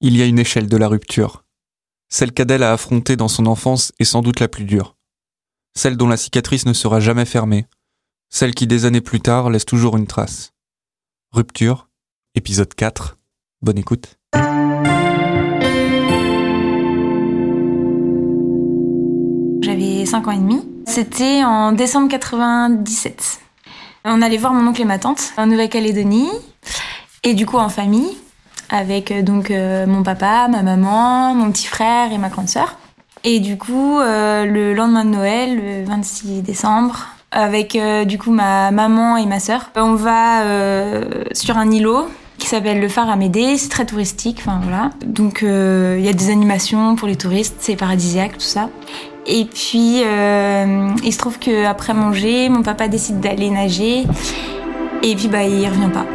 Il y a une échelle de la rupture. Celle qu'Adèle a affrontée dans son enfance est sans doute la plus dure. Celle dont la cicatrice ne sera jamais fermée. Celle qui des années plus tard laisse toujours une trace. Rupture, épisode 4. Bonne écoute. J'avais 5 ans et demi. C'était en décembre 97. On allait voir mon oncle et ma tante en Nouvelle-Calédonie. Et du coup en famille avec euh, donc euh, mon papa, ma maman, mon petit frère et ma grande sœur. Et du coup, euh, le lendemain de Noël, le 26 décembre, avec du coup ma maman et ma sœur, on va sur un îlot qui s'appelle le phare Amédée. C'est très touristique, enfin voilà. Donc il y a des animations pour les touristes, c'est paradisiaque, tout ça. Et puis il se trouve que après manger, mon papa décide d'aller nager. Et puis bah il revient pas.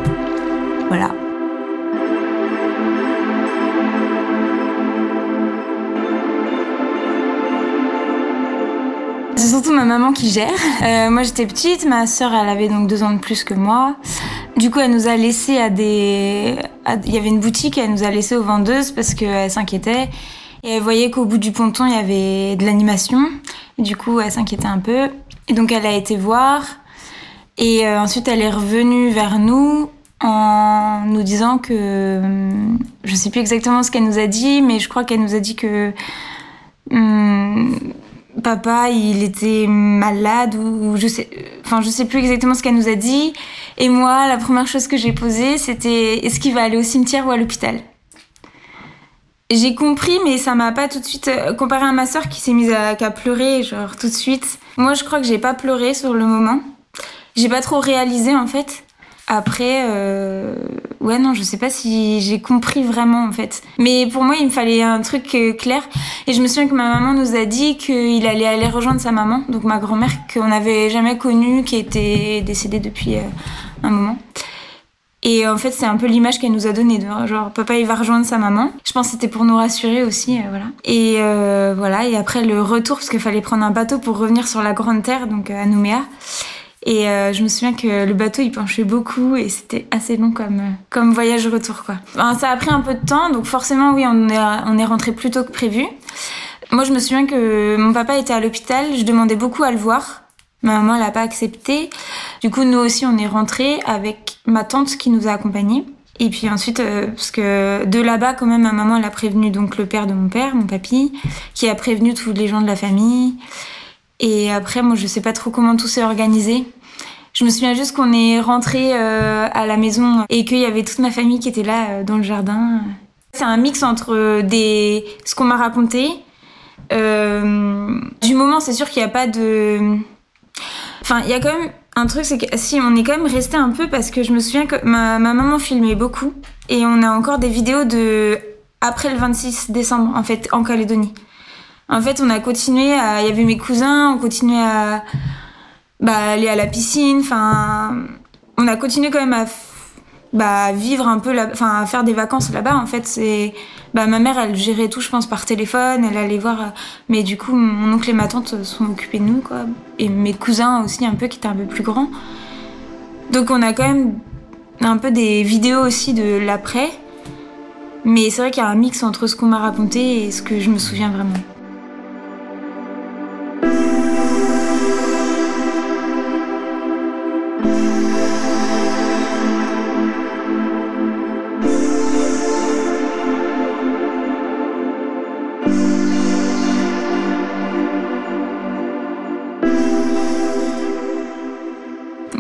Ma maman qui gère. Euh, moi j'étais petite, ma sœur elle avait donc deux ans de plus que moi. Du coup elle nous a laissé à des... Il y avait une boutique, elle nous a laissé aux vendeuses parce qu'elle s'inquiétait. Et elle voyait qu'au bout du ponton il y avait de l'animation. Du coup elle s'inquiétait un peu. Et donc elle a été voir. Et euh, ensuite elle est revenue vers nous en nous disant que... Hum, je sais plus exactement ce qu'elle nous a dit, mais je crois qu'elle nous a dit que... Hum, papa, il était malade ou, je sais, enfin je sais plus exactement ce qu'elle nous a dit. Et moi, la première chose que j'ai posée, c'était est-ce qu'il va aller au cimetière ou à l'hôpital? J'ai compris, mais ça m'a pas tout de suite euh, comparé à ma sœur qui s'est mise à, pleurer, genre tout de suite. Moi, je crois que j'ai pas pleuré sur le moment. J'ai pas trop réalisé en fait. Après, euh, ouais, non, je sais pas si j'ai compris vraiment en fait. Mais pour moi, il me fallait un truc euh, clair. Et je me souviens que ma maman nous a dit qu'il allait aller rejoindre sa maman, donc ma grand-mère qu'on n'avait jamais connue, qui était décédée depuis euh, un moment. Et en fait, c'est un peu l'image qu'elle nous a donnée, genre papa il va rejoindre sa maman. Je pense que c'était pour nous rassurer aussi, voilà. Et voilà. Et après le retour, parce qu'il fallait prendre un bateau pour revenir sur la Grande Terre, donc à Nouméa. Et euh, je me souviens que le bateau il penchait beaucoup et c'était assez long comme euh, comme voyage retour quoi. ça a pris un peu de temps donc forcément oui on est on est rentré plus tôt que prévu. Moi je me souviens que mon papa était à l'hôpital, je demandais beaucoup à le voir. Ma maman l'a pas accepté. Du coup nous aussi on est rentré avec ma tante qui nous a accompagnés. Et puis ensuite, euh, parce que de là-bas, quand même, ma maman, elle a prévenu donc le père de mon père, mon papy, qui a prévenu tous les gens de la famille. Et après, moi, je sais pas trop comment tout s'est organisé. Je me souviens juste qu'on est rentré euh, à la maison et qu'il y avait toute ma famille qui était là euh, dans le jardin. C'est un mix entre euh, des ce qu'on m'a raconté. du moment, c'est sûr qu'il n'y a pas de. Enfin, il y a quand même un truc, c'est que si on est quand même resté un peu parce que je me souviens que ma, ma maman filmait beaucoup et on a encore des vidéos de après le 26 décembre en fait en Calédonie. En fait, on a continué à. Il y avait mes cousins, on continuait à bah, aller à la piscine. Enfin, on a continué quand même à bah, vivre un peu, enfin, à faire des vacances là-bas. En fait, c'est. Bah, ma mère, elle gérait tout, je pense, par téléphone. Elle allait voir. Mais du coup, mon oncle et ma tante sont occupés de nous, quoi. Et mes cousins aussi, un peu, qui étaient un peu plus grands. Donc, on a quand même un peu des vidéos aussi de l'après. Mais c'est vrai qu'il y a un mix entre ce qu'on m'a raconté et ce que je me souviens vraiment.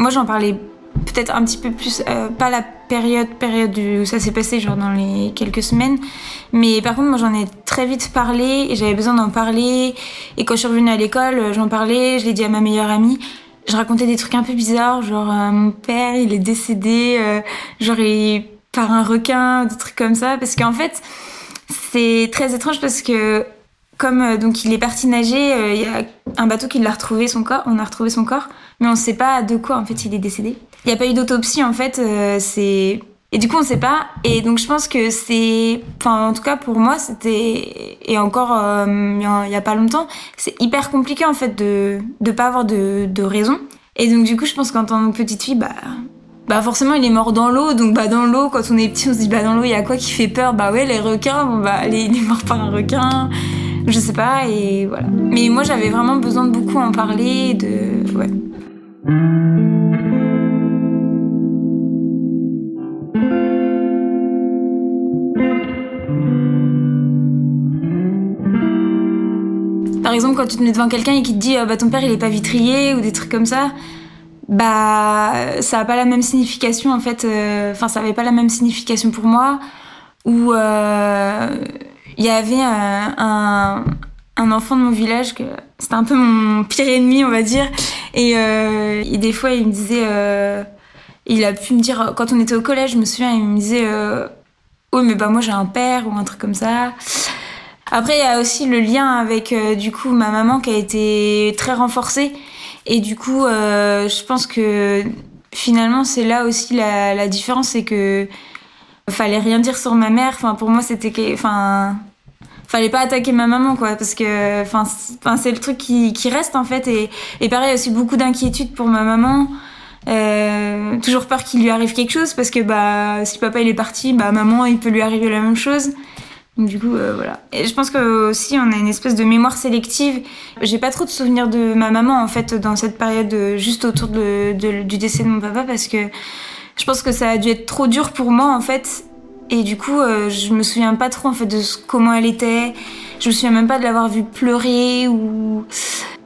Moi, j'en parlais peut-être un petit peu plus, euh, pas la période, période où ça s'est passé, genre dans les quelques semaines, mais par contre, moi, j'en ai très vite parlé et j'avais besoin d'en parler. Et quand je suis revenue à l'école, euh, j'en parlais, je l'ai dit à ma meilleure amie. Je racontais des trucs un peu bizarres, genre euh, mon père, il est décédé, genre par un requin, des trucs comme ça, parce qu'en fait, c'est très étrange parce que comme donc il est parti nager, il y a un bateau qui l'a retrouvé son corps, on a retrouvé son corps mais on sait pas de quoi en fait il est décédé. Il n'y a pas eu d'autopsie en fait, euh, c'est et du coup on sait pas. Et donc je pense que c'est enfin en tout cas pour moi c'était et encore euh, il y a pas longtemps, c'est hyper compliqué en fait de de pas avoir de de raison. Et donc du coup je pense qu'en tant que petite fille bah bah forcément il est mort dans l'eau. Donc bah dans l'eau quand on est petit on se dit bah dans l'eau il y a quoi qui fait peur? Bah ouais les requins. Bon bah allez il est mort par un requin je sais pas et voilà. Mais moi j'avais vraiment besoin de beaucoup en parler de ouais. Par exemple, quand tu te mets devant quelqu'un et qui te dit bah ton père il est pas vitrier ou des trucs comme ça, bah ça a pas la même signification en fait euh, enfin ça avait pas la même signification pour moi où euh, il y avait un, un, enfant de mon village que c'était un peu mon pire ennemi on va dire. Et, euh, des fois il me disait il a pu me dire quand on était au collège je me souviens il me disait oui mais bah moi j'ai un père ou un truc comme ça. Après il y a aussi le lien avec du coup ma maman qui a été très renforcé et du coup, euh, je pense que finalement, c'est là aussi la, la différence, c'est que fallait rien dire sur ma mère. Enfin, pour moi, c'était enfin, fallait pas attaquer ma maman, quoi, parce que, enfin, c'est le truc qui, reste en fait. Et, et pareil, aussi beaucoup d'inquiétude pour ma maman. Euh, toujours peur qu'il lui arrive quelque chose parce que bah si papa il est parti, bah maman il peut lui arriver la même chose. Donc du coup, euh, voilà. Et je pense que aussi on a une espèce de mémoire sélective. J'ai pas trop de souvenirs de ma maman en fait dans cette période euh, juste autour de, du décès de mon papa parce que je pense que ça a dû être trop dur pour moi en fait. Et du coup, euh, je me souviens pas trop en fait de comment elle était. Je me souviens même pas de l'avoir vue pleurer ou.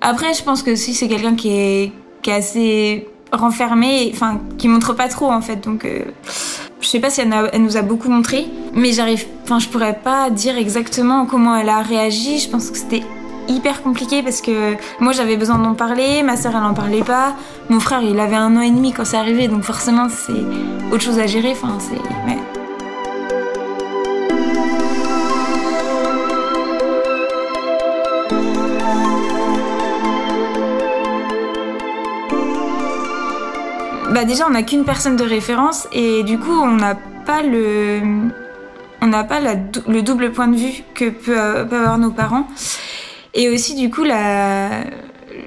Après, je pense que si c'est quelqu'un qui est assez renfermé, enfin qui montre pas trop en fait. Donc je sais pas si elle, nous a beaucoup montré, mais j'arrive, enfin, je pourrais pas dire exactement comment elle a réagi. Je pense que c'était hyper compliqué parce que moi j'avais besoin d'en parler, ma sœur elle en parlait pas, mon frère il avait un an et demi quand c'est arrivé, donc forcément c'est autre chose à gérer. Bah déjà on n'a qu'une personne de référence et du coup on n'a pas le on n'a pas le double point de vue que peuvent avoir nos parents et aussi du coup la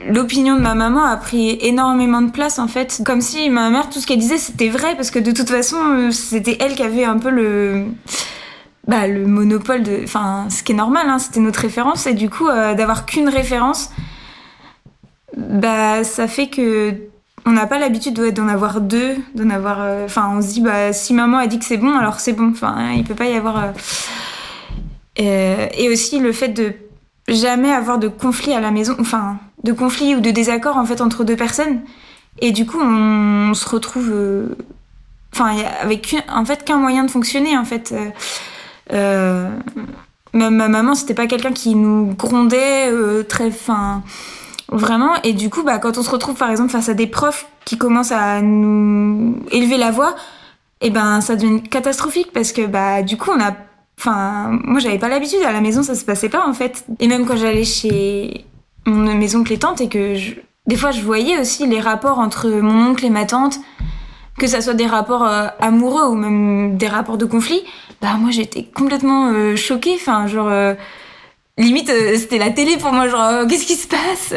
l'opinion de ma maman a pris énormément de place en fait comme si ma mère tout ce qu'elle disait c'était vrai parce que de toute façon c'était elle qui avait un peu le bah, le monopole de enfin ce qui est normal hein, c'était notre référence et du coup euh, d'avoir qu'une référence bah ça fait que on n'a pas l'habitude d'en avoir deux, d'en avoir. Euh, enfin, on se dit, bah, si maman a dit que c'est bon, alors c'est bon. Enfin, hein, il peut pas y avoir. Euh, et aussi le fait de jamais avoir de conflit à la maison, enfin, de conflit ou de désaccord en fait entre deux personnes. Et du coup, on, se retrouve. Enfin, avec en fait qu'un moyen de fonctionner en fait. ma, ma maman, c'était pas quelqu'un qui nous grondait très. fin Vraiment. Et du coup, bah, quand on se retrouve, par exemple, face à des profs qui commencent à nous élever la voix, et eh ben, ça devient catastrophique parce que, bah, du coup, on a, enfin, moi, j'avais pas l'habitude. À la maison, ça se passait pas, en fait. Et même quand j'allais chez mon, mes oncles et tantes et que je, des fois, je voyais aussi les rapports entre mon oncle et ma tante, que ça soit des rapports euh, amoureux ou même des rapports de conflit, bah, moi, j'étais complètement euh, choquée. Enfin, genre, euh, limite c'était la télé pour moi genre qu'est-ce qui se passe?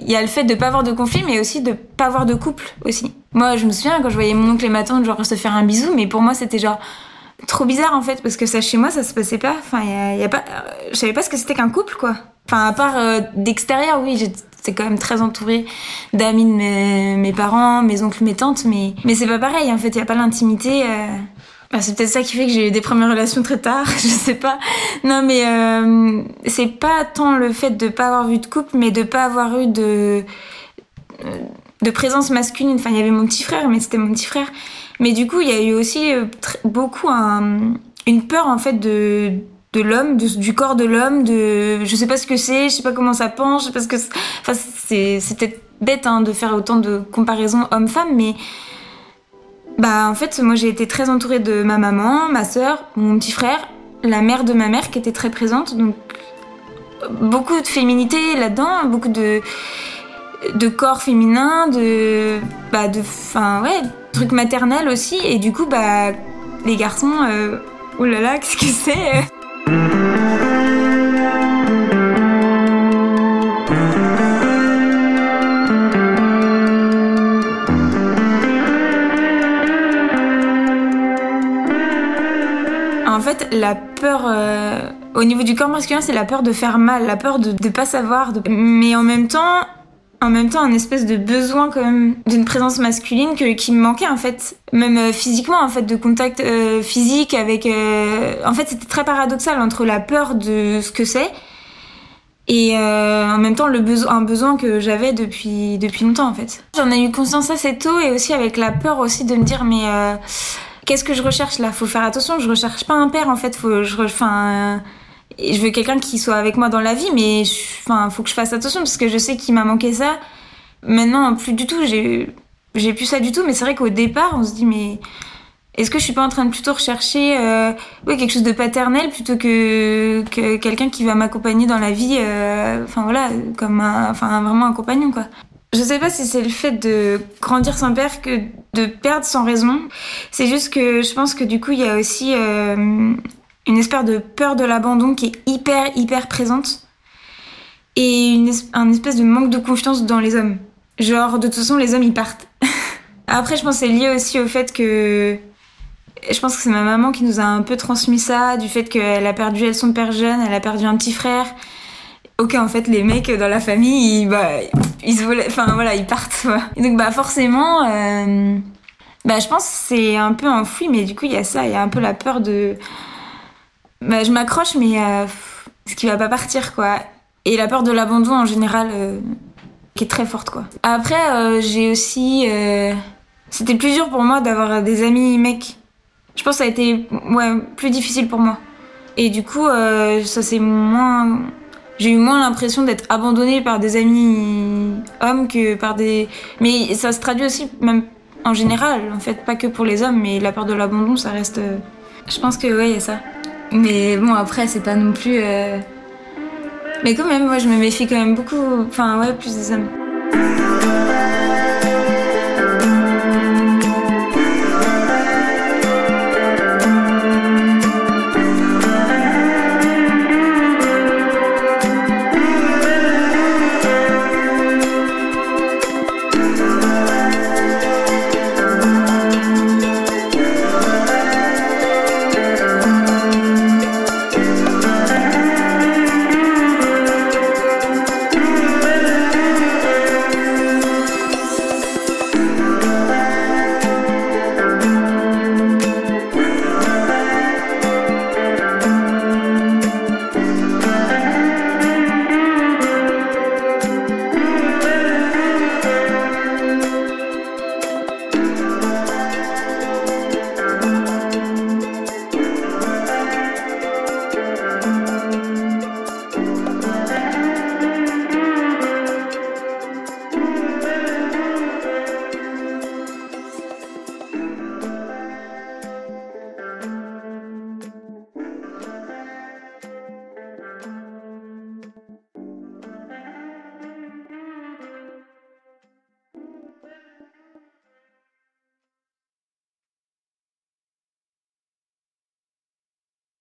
Il y a le fait de pas avoir de conflit mais aussi de pas avoir de couple aussi moi je me souviens quand je voyais mon oncle et ma tante genre se faire un bisou mais pour moi c'était genre trop bizarre en fait parce que ça chez moi ça se passait pas enfin y a, pas euh, je savais pas ce que c'était qu'un couple quoi enfin à part d'extérieur oui j'étais quand même très entourée d'amis de mes, mes, parents mes oncles mes tantes mais mais c'est pas pareil en fait il y a pas l'intimité bah, c'est peut-être ça qui fait que j'ai eu des premières relations très tard, je sais pas. Non, mais euh, c'est pas tant le fait de pas avoir vu de couple, mais de pas avoir eu de euh, de présence masculine. Enfin, il y avait mon petit frère, mais c'était mon petit frère. Mais du coup, il y a eu aussi euh, beaucoup un, une peur en fait de de l'homme, du corps de l'homme, de je sais pas ce que c'est, je sais pas comment ça pense, parce que enfin c'est c'était bête hein, de faire autant de comparaisons homme-femme, mais bah en fait, moi j'ai été très entourée de ma maman, ma sœur, mon petit frère, la mère de ma mère qui était très présente, donc beaucoup de féminité là-dedans, beaucoup de de corps féminin, de bah de enfin ouais, truc maternel aussi. Et du coup, bah, les garçons, euh, oh là là, qu'est-ce que c'est euh En fait, la peur euh, au niveau du corps masculin, c'est la peur de faire mal, la peur de ne pas savoir. Mais en même temps, en même temps, un espèce de besoin quand même d'une présence masculine que, qui me manquait en fait, même euh, physiquement en fait, de contact euh, physique avec. En fait, c'était très paradoxal entre la peur de ce que c'est et en même temps le besoin, un besoin que j'avais depuis depuis longtemps en fait. J'en ai eu conscience assez tôt et aussi avec la peur aussi de me dire mais qu'est-ce que je recherche là? Faut faire attention, je recherche pas un père en fait. Faut, je, enfin, je veux quelqu'un qui soit avec moi dans la vie, mais enfin, faut que je fasse attention parce que je sais qu'il m'a manqué ça. Maintenant, plus du tout. J'ai, j'ai plus ça du tout. Mais c'est vrai qu'au départ, on se dit mais est-ce que je suis pas en train de plutôt rechercher euh, quelque chose de paternel plutôt que, que quelqu'un qui va m'accompagner dans la vie euh, enfin voilà comme enfin vraiment un compagnon quoi je sais pas si c'est le fait de grandir sans père que de perdre sans raison. C'est juste que je pense que du coup, il y a aussi euh, une espèce de peur de l'abandon qui est hyper, hyper présente. Et une, un espèce de manque de confiance dans les hommes. Genre, de toute façon, les hommes, ils partent. Après, je pense que c'est lié aussi au fait que... Je pense que c'est ma maman qui nous a un peu transmis ça, du fait qu'elle a perdu elle son père jeune, elle a perdu un petit frère. Ok, en fait, les mecs dans la famille, ils, bah, ils se volaient, enfin voilà, ils partent. Donc, bah, forcément, euh, bah, je pense que c'est un peu enfoui, mais du coup, il y a ça, il y a un peu la peur de. Bah, je m'accroche, mais euh, ce qui va pas partir, quoi. Et la peur de l'abandon en général, euh, qui est très forte, quoi. Après, j'ai aussi. C'était plus dur pour moi d'avoir des amis mecs. Je pense que ça a été ouais, plus difficile pour moi. Et du coup, ça c'est moins j'ai eu moins l'impression d'être abandonnée par des amis hommes que par des. Mais ça se traduit aussi, même en général, en fait, pas que pour les hommes, mais la peur de l'abandon, ça reste. Euh, je pense que, ouais, il y a ça. Mais bon, après, c'est pas non plus. Euh, mais quand même, moi, je me méfie quand même beaucoup. Enfin, ouais, plus des hommes.